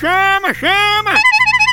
chama, chama!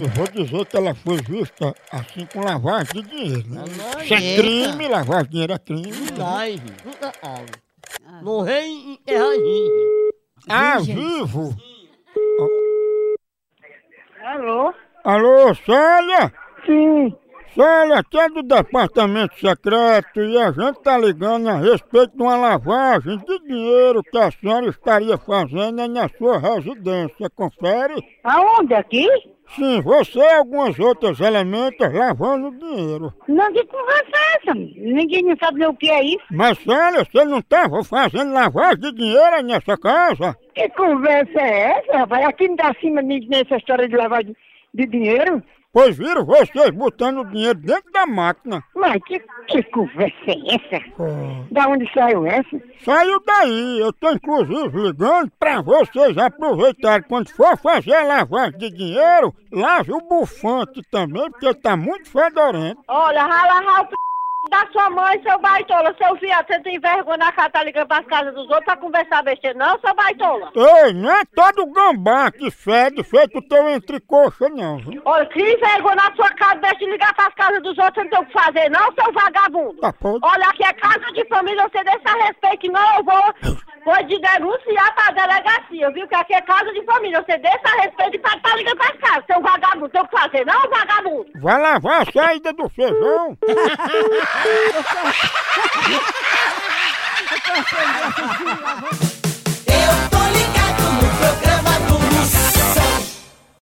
eu vou dizer que ela foi vista assim com lavagem de dinheiro, né? Isso é crime, lavagem de dinheiro é crime. Ai, No rei é rainha. Ah, vivo! Alô? Alô, Célia? Sim. Célia, aqui é do Departamento Secreto e a gente tá ligando a respeito de uma lavagem de dinheiro que a senhora estaria fazendo na sua residência. Confere? Aonde? Aqui? Sim, você e alguns outros elementos lavando dinheiro. Não, que conversa é essa? Ninguém não sabe nem o que é isso. Mas, Célia, você não estava fazendo lavagem de dinheiro nessa casa? Que conversa é essa, rapaz? Aqui não acima de nessa história de lavar de, de dinheiro. Pois viram vocês botando o dinheiro dentro da máquina. Mas que, que conversa é essa? Da onde saiu essa? Saiu daí, eu tô inclusive ligando pra vocês aproveitarem quando for fazer a lavagem de dinheiro, lave o bufante também, porque tá muito fedorento. Olha, rala p... da sua mãe, seu baitola, seu viado, você tem vergonha na cara, tá ligando pras casas dos outros pra conversar besteira, não, seu baitola? Ei, não é todo gambá que fede feito o teu entrecoxa não, viu? Olha, que vergonha na sua casa, deixa de ligar pras casas dos outros, você não tem o que fazer, não, seu vagabundo? Tá. Olha, aqui é casa de família, você deixa respeito, não eu vou, vou te denunciar pra delegacia, viu? Que aqui é casa de família, você deixa respeito e tá, tá ligando pras casas, seu vagabundo, tem o que fazer, não, vagabundo? Vai lavar a saída do feijão.